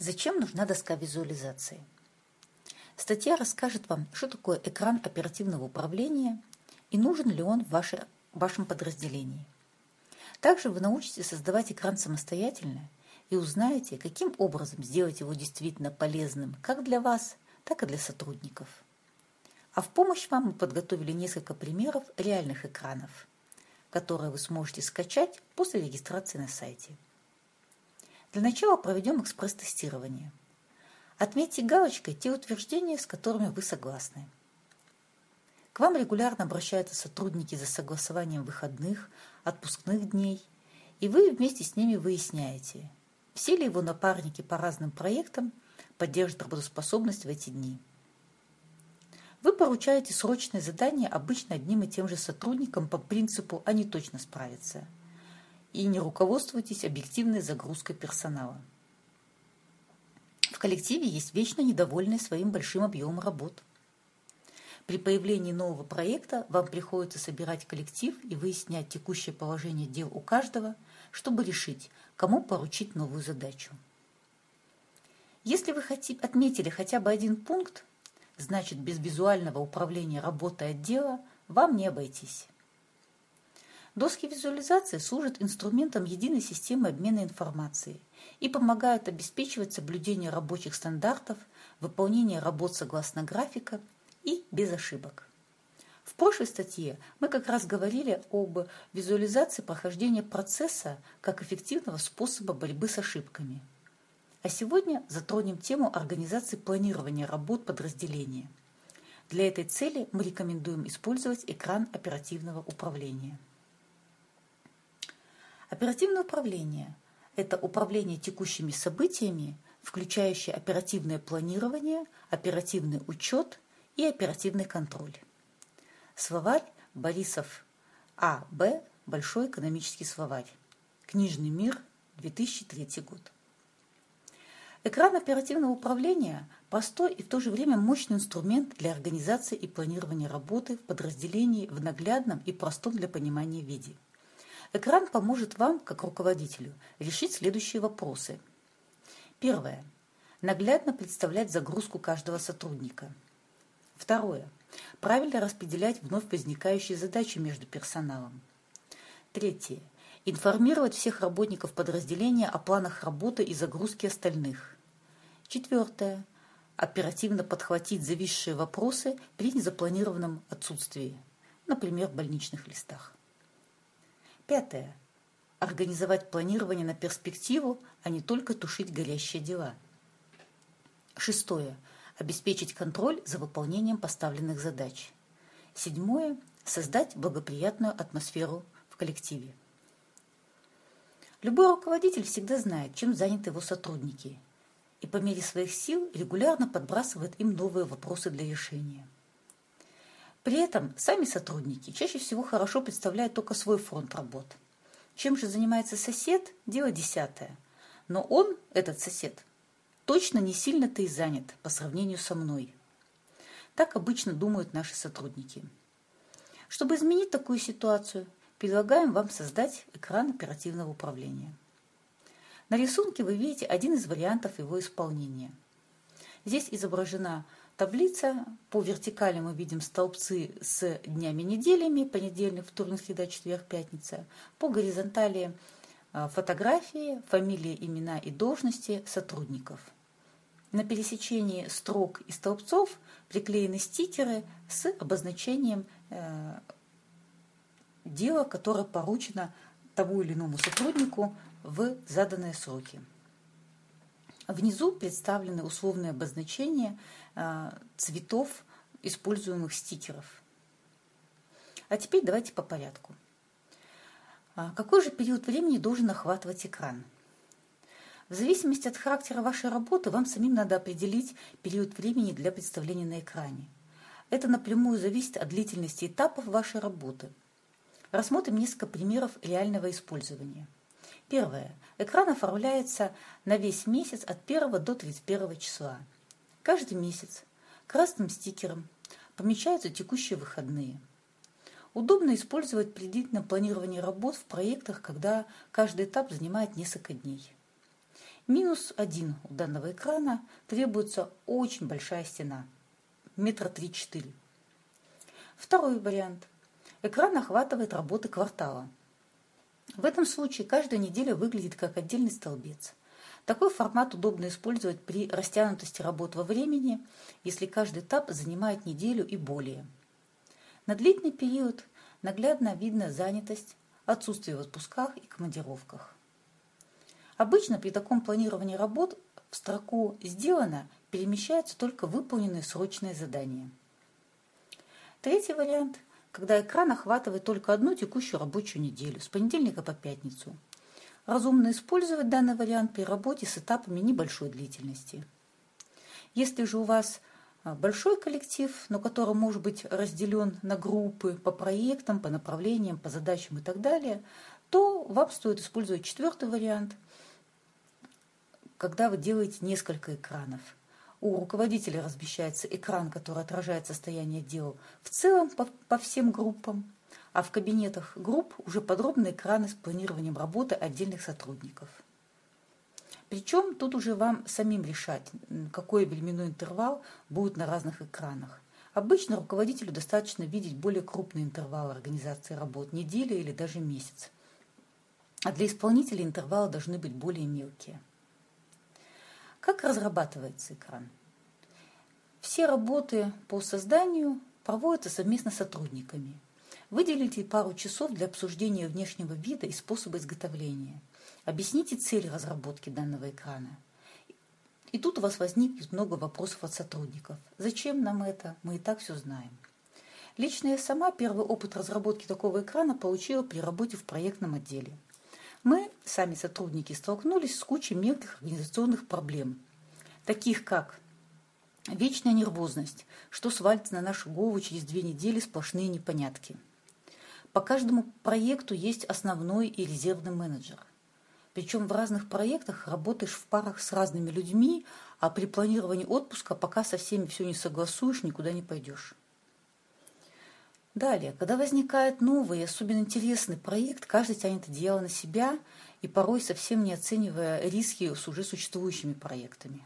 Зачем нужна доска визуализации? Статья расскажет вам, что такое экран оперативного управления и нужен ли он в ваше, вашем подразделении. Также вы научитесь создавать экран самостоятельно и узнаете, каким образом сделать его действительно полезным как для вас, так и для сотрудников. А в помощь вам мы подготовили несколько примеров реальных экранов, которые вы сможете скачать после регистрации на сайте. Для начала проведем экспресс-тестирование. Отметьте галочкой те утверждения, с которыми вы согласны. К вам регулярно обращаются сотрудники за согласованием выходных, отпускных дней, и вы вместе с ними выясняете, все ли его напарники по разным проектам поддержат работоспособность в эти дни. Вы поручаете срочное задание обычно одним и тем же сотрудникам по принципу «они точно справятся», и не руководствуйтесь объективной загрузкой персонала. В коллективе есть вечно недовольные своим большим объемом работ. При появлении нового проекта вам приходится собирать коллектив и выяснять текущее положение дел у каждого, чтобы решить, кому поручить новую задачу. Если вы отметили хотя бы один пункт, значит без визуального управления работой отдела вам не обойтись. Доски визуализации служат инструментом единой системы обмена информацией и помогают обеспечивать соблюдение рабочих стандартов, выполнение работ согласно графика и без ошибок. В прошлой статье мы как раз говорили об визуализации прохождения процесса как эффективного способа борьбы с ошибками. А сегодня затронем тему организации планирования работ подразделения. Для этой цели мы рекомендуем использовать экран оперативного управления. Оперативное управление – это управление текущими событиями, включающее оперативное планирование, оперативный учет и оперативный контроль. Словарь Борисов А. Б. Большой экономический словарь. Книжный мир, 2003 год. Экран оперативного управления – простой и в то же время мощный инструмент для организации и планирования работы в подразделении в наглядном и простом для понимания виде – Экран поможет вам, как руководителю, решить следующие вопросы. Первое. Наглядно представлять загрузку каждого сотрудника. Второе. Правильно распределять вновь возникающие задачи между персоналом. Третье. Информировать всех работников подразделения о планах работы и загрузки остальных. Четвертое. Оперативно подхватить зависшие вопросы при незапланированном отсутствии, например, в больничных листах. Пятое. Организовать планирование на перспективу, а не только тушить горящие дела. Шестое. Обеспечить контроль за выполнением поставленных задач. Седьмое. Создать благоприятную атмосферу в коллективе. Любой руководитель всегда знает, чем заняты его сотрудники, и по мере своих сил регулярно подбрасывает им новые вопросы для решения. При этом сами сотрудники чаще всего хорошо представляют только свой фронт работ. Чем же занимается сосед – дело десятое. Но он, этот сосед, точно не сильно-то и занят по сравнению со мной. Так обычно думают наши сотрудники. Чтобы изменить такую ситуацию, предлагаем вам создать экран оперативного управления. На рисунке вы видите один из вариантов его исполнения. Здесь изображена таблица. По вертикали мы видим столбцы с днями-неделями, понедельник, вторник, среда, четверг, пятница. По горизонтали а, фотографии, фамилии, имена и должности сотрудников. На пересечении строк и столбцов приклеены стикеры с обозначением э, дела, которое поручено тому или иному сотруднику в заданные сроки. Внизу представлены условные обозначения а, цветов используемых стикеров. А теперь давайте по порядку. А, какой же период времени должен охватывать экран? В зависимости от характера вашей работы вам самим надо определить период времени для представления на экране. Это напрямую зависит от длительности этапов вашей работы. Рассмотрим несколько примеров реального использования – Первое. Экран оформляется на весь месяц от 1 до 31 числа. Каждый месяц красным стикером помечаются текущие выходные. Удобно использовать при длительном планировании работ в проектах, когда каждый этап занимает несколько дней. Минус один у данного экрана требуется очень большая стена, метра три-четыре. Второй вариант. Экран охватывает работы квартала. В этом случае каждая неделя выглядит как отдельный столбец. Такой формат удобно использовать при растянутости работ во времени, если каждый этап занимает неделю и более. На длительный период наглядно видно занятость, отсутствие в отпусках и командировках. Обычно при таком планировании работ в строку «Сделано» перемещаются только выполненные срочные задания. Третий вариант – когда экран охватывает только одну текущую рабочую неделю, с понедельника по пятницу. Разумно использовать данный вариант при работе с этапами небольшой длительности. Если же у вас а, большой коллектив, но который может быть разделен на группы по проектам, по направлениям, по задачам и так далее, то вам стоит использовать четвертый вариант – когда вы делаете несколько экранов. У руководителя размещается экран, который отражает состояние дел в целом по, по всем группам, а в кабинетах групп уже подробные экраны с планированием работы отдельных сотрудников. Причем тут уже вам самим решать, какой временной интервал будет на разных экранах. Обычно руководителю достаточно видеть более крупные интервалы организации работ, недели или даже месяц. А для исполнителя интервалы должны быть более мелкие. Как разрабатывается экран? Все работы по созданию проводятся совместно с сотрудниками. Выделите пару часов для обсуждения внешнего вида и способа изготовления. Объясните цель разработки данного экрана. И тут у вас возникнет много вопросов от сотрудников. Зачем нам это? Мы и так все знаем. Лично я сама первый опыт разработки такого экрана получила при работе в проектном отделе – мы, сами сотрудники, столкнулись с кучей мелких организационных проблем, таких как вечная нервозность, что свалится на нашу голову через две недели сплошные непонятки. По каждому проекту есть основной и резервный менеджер. Причем в разных проектах работаешь в парах с разными людьми, а при планировании отпуска пока со всеми все не согласуешь, никуда не пойдешь. Далее, когда возникает новый, особенно интересный проект, каждый тянет одеяло на себя и порой совсем не оценивая риски с уже существующими проектами.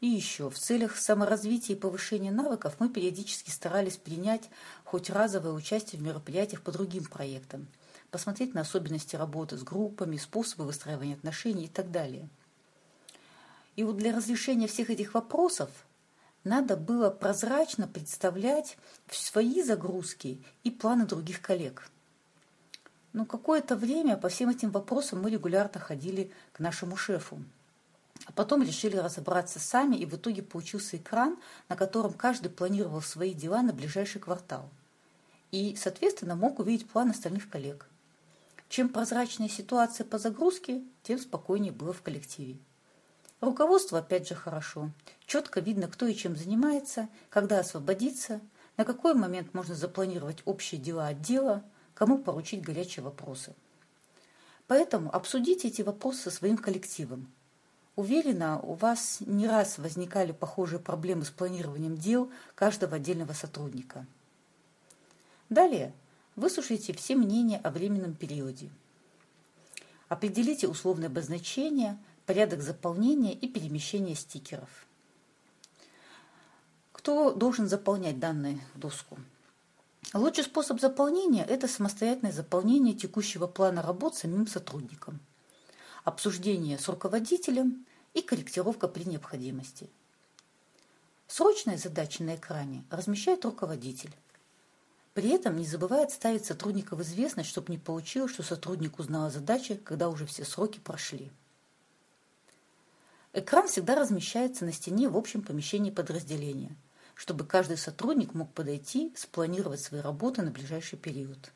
И еще, в целях саморазвития и повышения навыков мы периодически старались принять хоть разовое участие в мероприятиях по другим проектам, посмотреть на особенности работы с группами, способы выстраивания отношений и так далее. И вот для разрешения всех этих вопросов надо было прозрачно представлять свои загрузки и планы других коллег. Но какое-то время по всем этим вопросам мы регулярно ходили к нашему шефу. А потом решили разобраться сами, и в итоге получился экран, на котором каждый планировал свои дела на ближайший квартал. И, соответственно, мог увидеть план остальных коллег. Чем прозрачнее ситуация по загрузке, тем спокойнее было в коллективе. Руководство опять же хорошо. Четко видно, кто и чем занимается, когда освободиться, на какой момент можно запланировать общие дела отдела, кому поручить горячие вопросы. Поэтому обсудите эти вопросы со своим коллективом. Уверена, у вас не раз возникали похожие проблемы с планированием дел каждого отдельного сотрудника. Далее выслушайте все мнения о временном периоде. Определите условное обозначение – порядок заполнения и перемещения стикеров. Кто должен заполнять данную доску? Лучший способ заполнения – это самостоятельное заполнение текущего плана работ самим сотрудником, обсуждение с руководителем и корректировка при необходимости. Срочные задачи на экране размещает руководитель. При этом не забывает ставить сотрудника в известность, чтобы не получилось, что сотрудник узнал о задаче, когда уже все сроки прошли. Экран всегда размещается на стене в общем помещении подразделения, чтобы каждый сотрудник мог подойти, спланировать свои работы на ближайший период.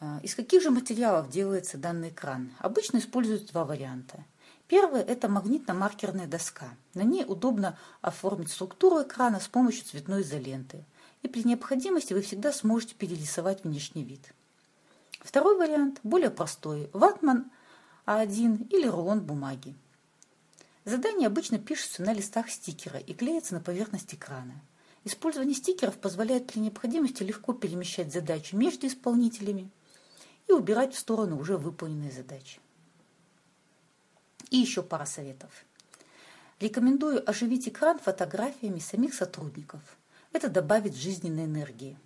А, из каких же материалов делается данный экран? Обычно используют два варианта. Первый – это магнитно-маркерная доска. На ней удобно оформить структуру экрана с помощью цветной изоленты. И при необходимости вы всегда сможете перерисовать внешний вид. Второй вариант более простой. Ватман а1 или рулон бумаги. Задания обычно пишутся на листах стикера и клеятся на поверхность экрана. Использование стикеров позволяет при необходимости легко перемещать задачи между исполнителями и убирать в сторону уже выполненные задачи. И еще пара советов. Рекомендую оживить экран фотографиями самих сотрудников. Это добавит жизненной энергии.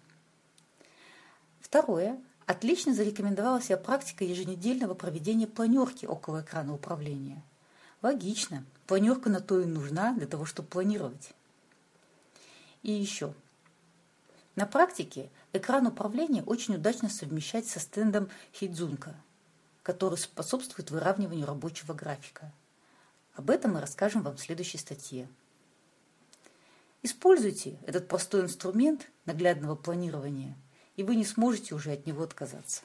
Второе. Отлично зарекомендовала себя практика еженедельного проведения планерки около экрана управления. Логично. Планерка на то и нужна, для того, чтобы планировать. И еще. На практике экран управления очень удачно совмещать со стендом Хидзунка, который способствует выравниванию рабочего графика. Об этом мы расскажем вам в следующей статье. Используйте этот простой инструмент наглядного планирования, и вы не сможете уже от него отказаться.